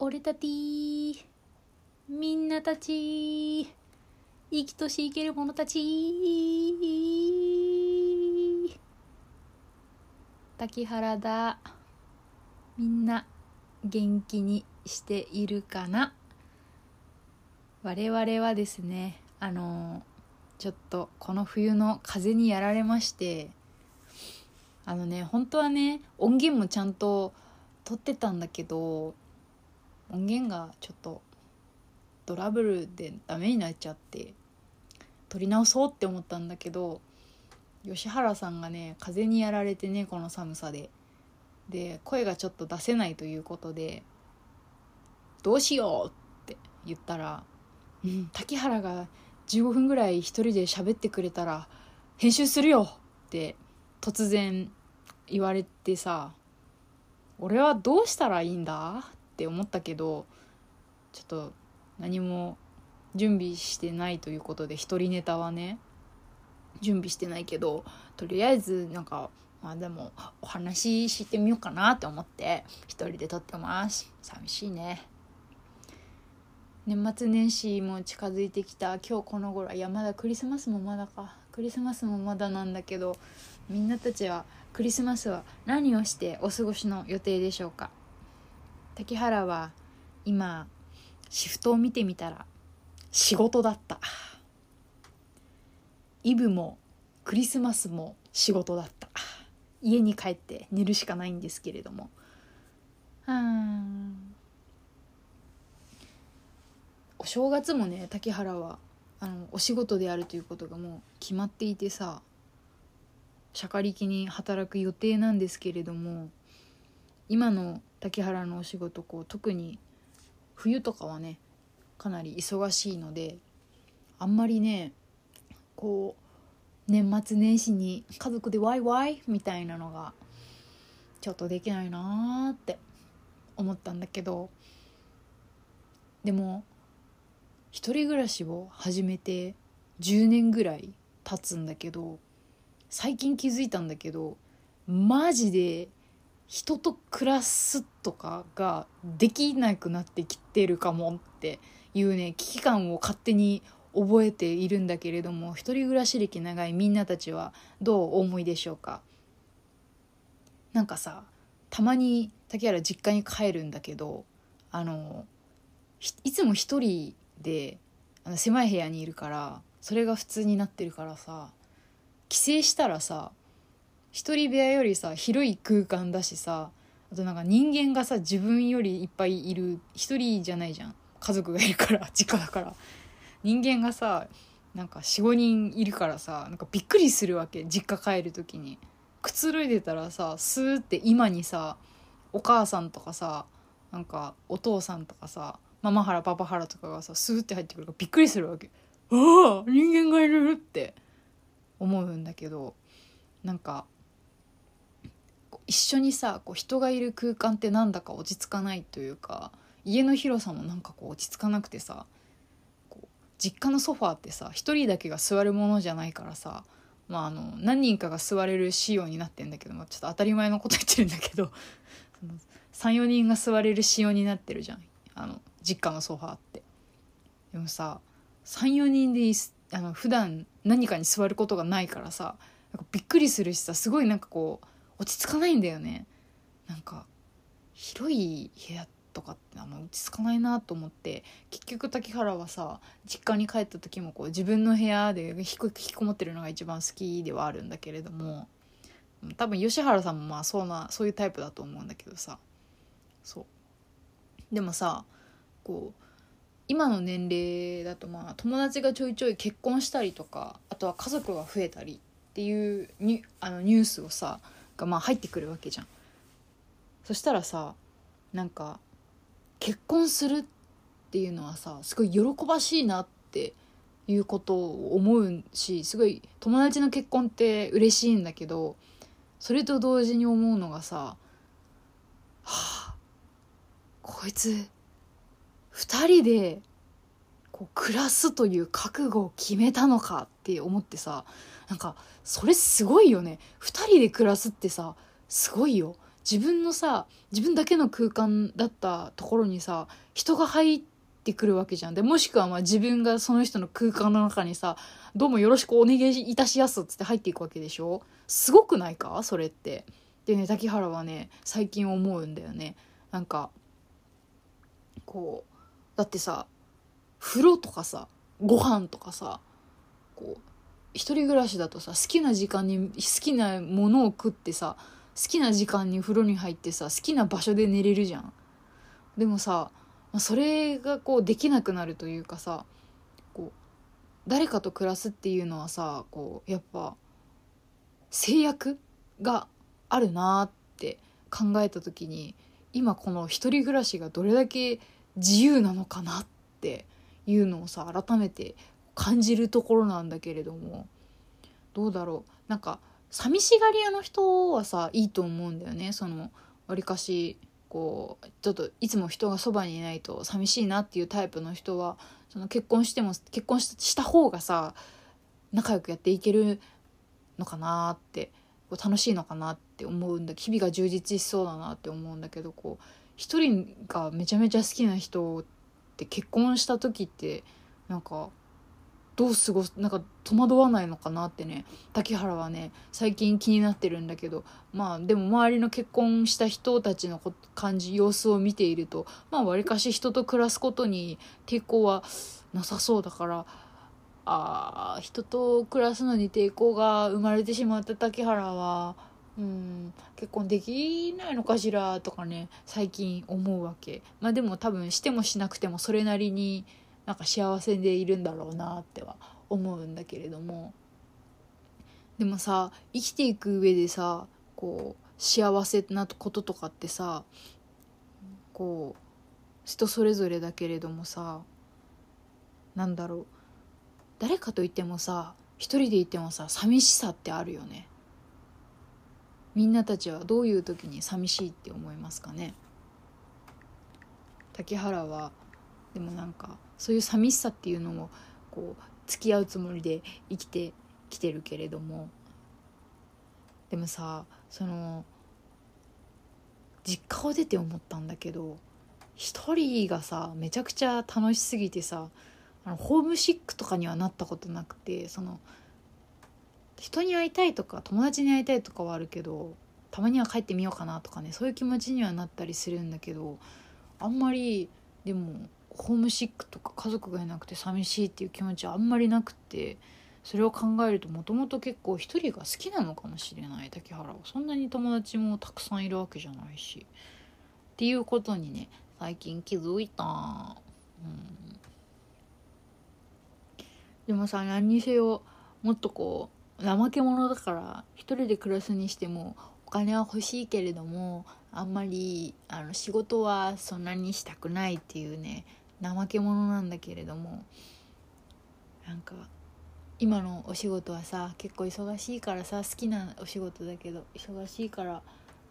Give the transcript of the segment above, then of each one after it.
俺たちみんなたち生きとし生ける者たち。滝原だ。みんな元気にしているかな？我々はですねあのちょっとこの冬の風にやられましてあのね本当はね音源もちゃんと撮ってたんだけど音源がちょっとトラブルでダメになっちゃって撮り直そうって思ったんだけど吉原さんがね風にやられてねこの寒さでで声がちょっと出せないということで「どうしよう!」って言ったら「うん滝原が15分ぐらい一人で喋ってくれたら編集するよ!」って突然言われてさ俺はどうしたらいいんだって思ったけどちょっと何も準備してないということで一人ネタはね準備してないけどとりあえずなんかまあでもお話ししてみようかなって思って一人で撮ってます。寂しいね。年末年始も近づいてきた。今日この頃いやまだクリスマスもまだか。クリスマスもまだなんだけどみんなたちはクリスマスは何をしてお過ごしの予定でしょうか？竹原は今シフトを見てみたら仕事だった。イブもクリスマスも仕事だった。家に帰って寝るしかないんですけれども。うんお正月もね竹原はあのお仕事であるということがもう決まっていてさしゃかりきに働く予定なんですけれども今の竹原のお仕事こう特に冬とかはねかなり忙しいのであんまりねこう年末年始に家族でワイワイみたいなのがちょっとできないなーって思ったんだけどでも一人暮らしを始めて10年ぐらい経つんだけど最近気づいたんだけどマジで人と暮らすとかができなくなってきてるかもっていうね危機感を勝手に覚えているんだけれども一人暮らし歴長いみんなたちはどう思いでしょうか？なんかさたまに竹原実家に帰るんだけどあのいつも一人であの狭い部屋にいるからそれが普通になってるからさ帰省したらさ一人部屋よりさ広い空間だしさあとなんか人間がさ自分よりいっぱいいる一人じゃないじゃん。家族がいるから実家だから。人間がさなんか45人いるからさなんかびっくりするわけ。実家帰る時に。くつろいでたらさスーって今にさお母さんとかさなんかお父さんとかさママハラパパハラとかがさスーって入ってくるからびっくりするわけ。ああ人間がいるって思うんだけどなんか一緒にさこう人がいる空間ってなんだか落ち着かないというか家の広さもなんかこう落ち着かなくてさこう実家のソファーってさ一人だけが座るものじゃないからさまああの何人かが座れる仕様になってんだけど、まあ、ちょっと当たり前のこと言ってるんだけど 34人が座れる仕様になってるじゃん。あの実家のソファーって。でもさ34人であの普段何かに座ることがないからさなんかびっくりするしさすごいなんかこう落ち着かないんだよね。なんか広い部屋とかってあんま落ち着かないなと思って結局滝原はさ実家に帰った時もこう自分の部屋で引きこもってるのが一番好きではあるんだけれども多分吉原さんもまあそうなそういうタイプだと思うんだけどさ。そう。でもさこう今の年齢だとまあ友達がちょいちょい結婚したりとかあとは家族が増えたりっていうニあのニュースをさがまあ入ってくるわけじゃん。そしたらさなんか結婚するっていうのはさすごい喜ばしいなっていうことを思うしすごい友達の結婚って嬉しいんだけどそれと同時に思うのがさはあこいつ2人でこう暮らすという覚悟を決めたのかって思ってさなんかそれすごいよね。2人で暮らすってさすごいよ。自分のさ自分だけの空間だったところにさ人が入ってくるわけじゃん。でもしくはまあ自分がその人の空間の中にさ「どうもよろしくお願いいたしやす」っつって入っていくわけでしょ？すごくないか？それって。でね滝原はね最近思うんだよね。なんかこうだってさ風呂とかさご飯とかさこう一人暮らしだとさ好きな時間に好きなものを食ってさ好きな時間に風呂に入ってさ好きな場所で寝れるじゃん。でもさそれがこうできなくなるというかさこう誰かと暮らすっていうのはさこうやっぱ制約があるなって考えた時に今この一人暮らしがどれだけ自由なのかなっていうのをさ改めて感じるところなんだけれどもどうだろう。なんか寂しがり屋の人はさいいと思うんだよね。そのわりかしこうちょっといつも人がそばにいないと寂しいなっていうタイプの人はその結婚しても結婚した方がさ仲良くやっていけるのかなってこう楽しいのかなって思うんだ。日々が充実しそうだなって思うんだけどこう一人がめちゃめちゃ好きな人って結婚した時ってなんかどう過ごすなんか戸惑わないのかなってね。竹原はね最近気になってるんだけどまあでも周りの結婚した人たちの感じ様子を見ているとまあわりかし人と暮らすことに抵抗はなさそうだからあ人と暮らすのに抵抗が生まれてしまった竹原はうん結婚できないのかしらとかね最近思うわけ。まあでも多分してもしなくてもそれなりになんか幸せでいるんだろうなっては思うんだけれども。でもさ生きていく上でさこう幸せなこととかってさこう人それぞれだけれどもさなんだろう。誰かといってもさ一人でいてもさ寂しさってあるよね。みんなたちはどういう時に寂しいって思いますかね。竹原はでもなんかそういう寂しさっていうのもこう付き合うつもりで生きてきてるけれども。でもさその実家を出て思ったんだけど一人がさめちゃくちゃ楽しすぎてさあのホームシックとかにはなったことなくてその人に会いたいとか友達に会いたいとかはあるけどたまには帰ってみようかなとかねそういう気持ちにはなったりするんだけどあんまりでもホームシックとか家族がいなくて寂しいっていう気持ちはあんまりなくてそれを考えるともともと結構一人が好きなのかもしれない。竹原はそんなに友達もたくさんいるわけじゃないし。っていうことにね最近気づいた。うん。でもさ何にせよもっとこう怠け者だから一人で暮らすにしてもお金は欲しいけれどもあんまりあの仕事はそんなにしたくないっていうね怠け者なんだけれどもなんか今のお仕事はさ結構忙しいからさ好きなお仕事だけど忙しいから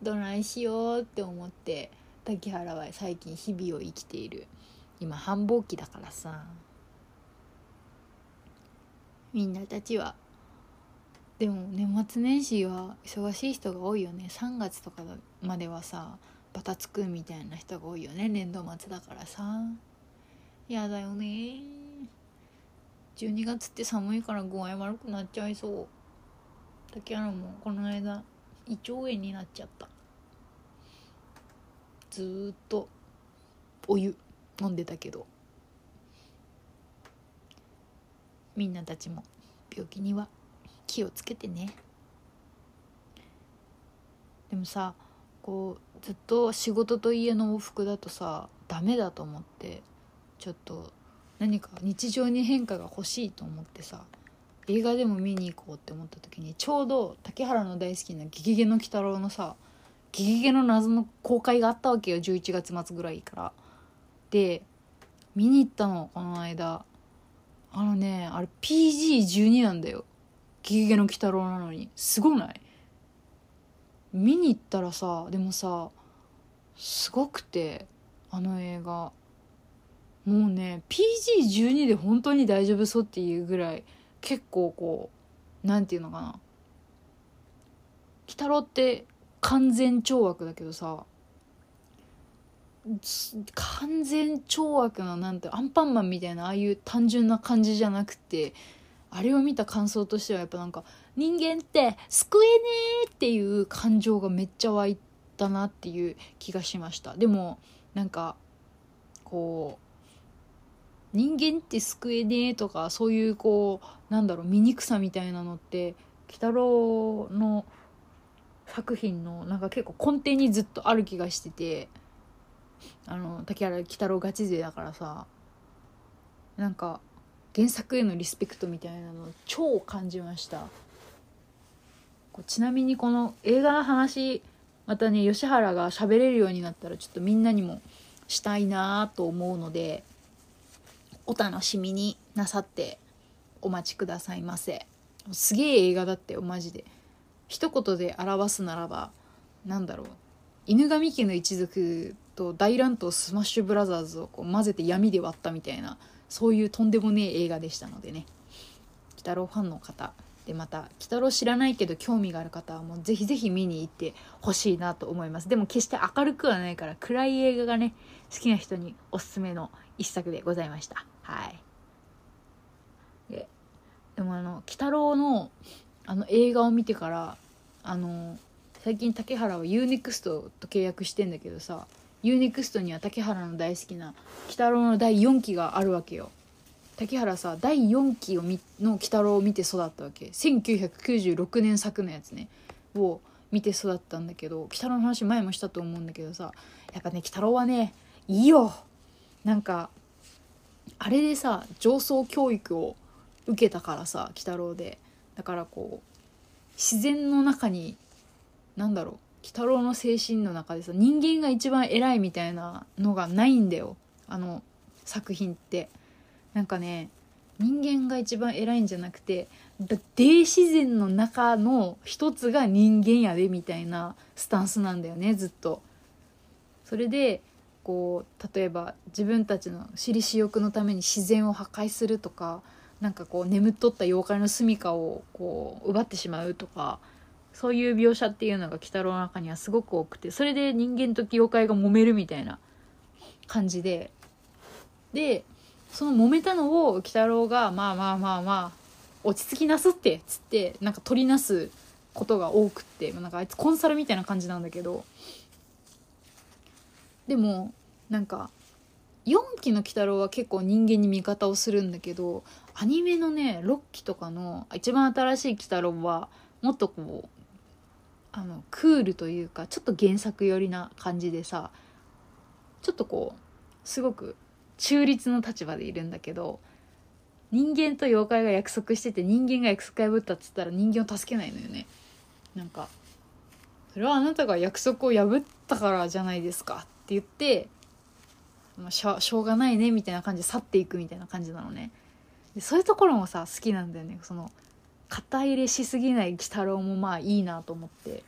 どないしようって思って滝原は最近日々を生きている。今繁忙期だからさ。みんなたちは。でも年末年始は忙しい人が多いよね。3月とかまではさバタつくみたいな人が多いよね。年度末だからさ。やだよね。12月って寒いから具合悪くなっちゃいそう。竹原もこの間胃腸炎になっちゃった。ずっとお湯飲んでたけど。みんなたちも病気には気をつけてね。でもさこうずっと仕事と家の往復だとさダメだと思って。ちょっと何か日常に変化が欲しいと思ってさ映画でも見に行こうって思った時にちょうど竹原の大好きな「ゲゲゲの鬼太郎」のさ「ゲゲゲの謎」の公開があったわけよ11月末ぐらいから。で見に行ったのこの間。あのねあれ PG12 なんだよ「ゲゲゲの鬼太郎」なのに。すごない？見に行ったらさでもさすごくてあの映画。もうね PG12 で本当に大丈夫そうっていうぐらい結構こう何て言うのかな。鬼太郎って完全懲悪だけどさ完全懲悪のなんてアンパンマンみたいなああいう単純な感じじゃなくてあれを見た感想としてはやっぱなんか人間って救えねえっていう感情がめっちゃ湧いたなっていう気がしました。でもなんかこう人間って救えねえとかそういうこうなんだろう醜さみたいなのって鬼太郎の作品のなんか結構根底にずっとある気がしててあの竹原鬼太郎ガチ勢だからさなんか原作へのリスペクトみたいなの超感じました。ちなみにこの映画の話またね吉原が喋れるようになったらちょっとみんなにもしたいなと思うのでお楽しみになさってお待ちくださいませ。すげえ映画だってよマジで。一言で表すならばなんだろう。犬神家の一族と大乱闘スマッシュブラザーズをこう混ぜて闇で割ったみたいなそういうとんでもねえ映画でしたのでね。鬼太郎ファンの方でまた鬼太郎知らないけど興味がある方はもうぜひぜひ見に行ってほしいなと思います。でも決して明るくはないから暗い映画がね好きな人におすすめの一作でございました。はい。ででもあの鬼太郎のあの映画を見てからあの最近竹原は UNEXT と契約してんだけどさ UNEXT には竹原の大好きな「鬼太郎」の第4期があるわけよ。竹原さ第4期をみの鬼太郎を見て育ったわけ。1996年作のやつね。を見て育ったんだけど鬼太郎の話前もしたと思うんだけどさやっぱね鬼太郎はねいいよ。なんかあれでさ上層教育を受けたからさ鬼太郎で。だからこう自然の中に何だろう鬼太郎の精神の中でさ人間が一番偉いみたいなのがないんだよ。あの作品って。なんかね人間が一番偉いんじゃなくて大自然の中の一つが人間やでみたいなスタンスなんだよねずっと。それでこう例えば自分たちの私利私欲のために自然を破壊するとかなんかこう眠っとった妖怪の住処をこう奪ってしまうとかそういう描写っていうのが鬼太郎の中にはすごく多くてそれで人間と妖怪が揉めるみたいな感じで。でその揉めたのを鬼太郎がまあまあまあまあ落ち着きなすってっつってなんか取りなすことが多くってなんかあいつコンサルみたいな感じなんだけどでもなんか4期の鬼太郎は結構人間に味方をするんだけどアニメのね6期とかの一番新しい鬼太郎はもっとこうあのクールというかちょっと原作寄りな感じでさちょっとこうすごく中立の立場でいるんだけど人間と妖怪が約束してて人間が約束破ったっつったら人間を助けないのよね。なんかそれはあなたが約束を破ったからじゃないですか。って言って、しょしょうがないねみたいな感じで去っていくみたいな感じなのね。でそういうところもさ好きなんだよね。その肩入れしすぎない鬼太郎もまあいいなと思って。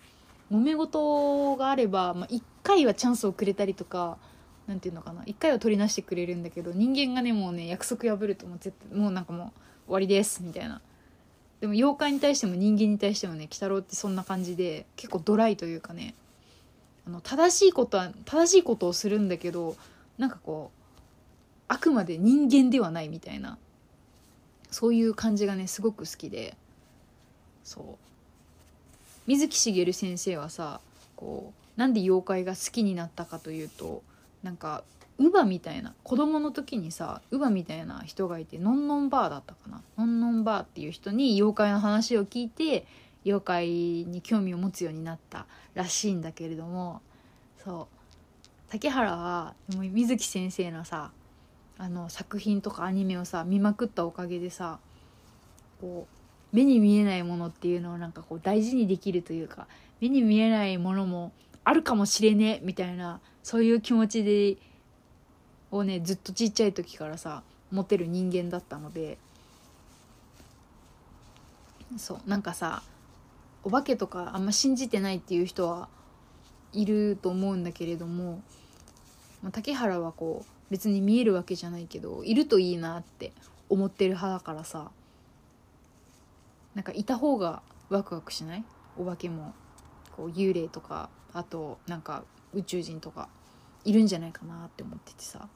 揉め事があれば、まあ、1回はチャンスをくれたりとか何て言うのかな。1回は取りなしてくれるんだけど人間がねもうね約束破るともう絶対もうなんかもう終わりですみたいな。でも妖怪に対しても人間に対してもね鬼太郎ってそんな感じで結構ドライというかねあの正しいことは正しいことをするんだけどなんかこうあくまで人間ではないみたいなそういう感じがねすごく好きでそう。水木しげる先生はさこうなんで妖怪が好きになったかというとなんか乳母みたいな子供の時にさ乳母みたいな人がいてのんのんばあだったかな。のんのんばあっていう人に妖怪の話を聞いて妖怪に興味を持つようになったらしいんだけれどもそう。竹原は水木先生のさあの作品とかアニメをさ見まくったおかげでさこう目に見えないものっていうのをなんかこう大事にできるというか目に見えないものもあるかもしれねえみたいなそういう気持ちでをねずっとちっちゃい時からさ持てる人間だったのでそうなんかさお化けとかあんま信じてないっていう人はいると思うんだけれどもまあ、竹原はこう別に見えるわけじゃないけどいるといいなって思ってる派だからさなんかいた方がワクワクしない？お化けもこう幽霊とかあとなんか宇宙人とかいるんじゃないかなって思っててさ。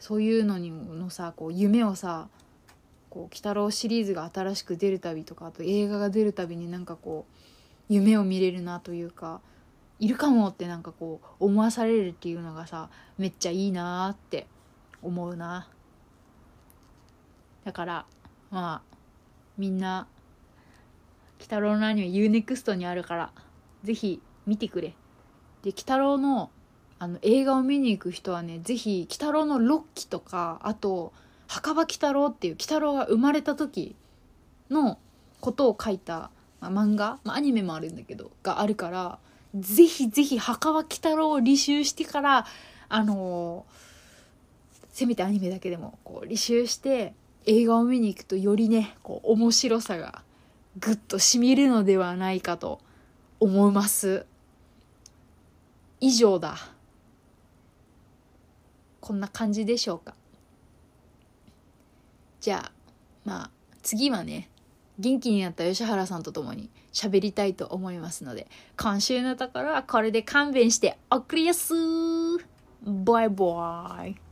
そういうのにのさこう夢をさこう鬼太郎シリーズが新しく出るたびとかあと映画が出るたびになんかこう夢を見れるなというかいるかもってなんかこう思わされるっていうのがさめっちゃいいなって思うな。だからまあみんな鬼太郎のアニメ UNEXT にあるからぜひ見てくれ。で鬼太郎のあの映画を見に行く人はねぜひ鬼太郎の6期とかあと墓場鬼太郎っていう鬼太郎が生まれた時のことを書いた、まあ、漫画、まあ、アニメもあるんだけどがあるからぜひぜひ墓場鬼太郎を履修してからあのー、せめてアニメだけでもこう履修して映画を見に行くとよりねこう面白さがぐっとしみるのではないかと思います。以上だ。こんな感じでしょうか。じゃあまあ次はね元気になった吉原さんと共に喋りたいと思いますので今週のところはこれで勘弁しておくれやすバイバイ。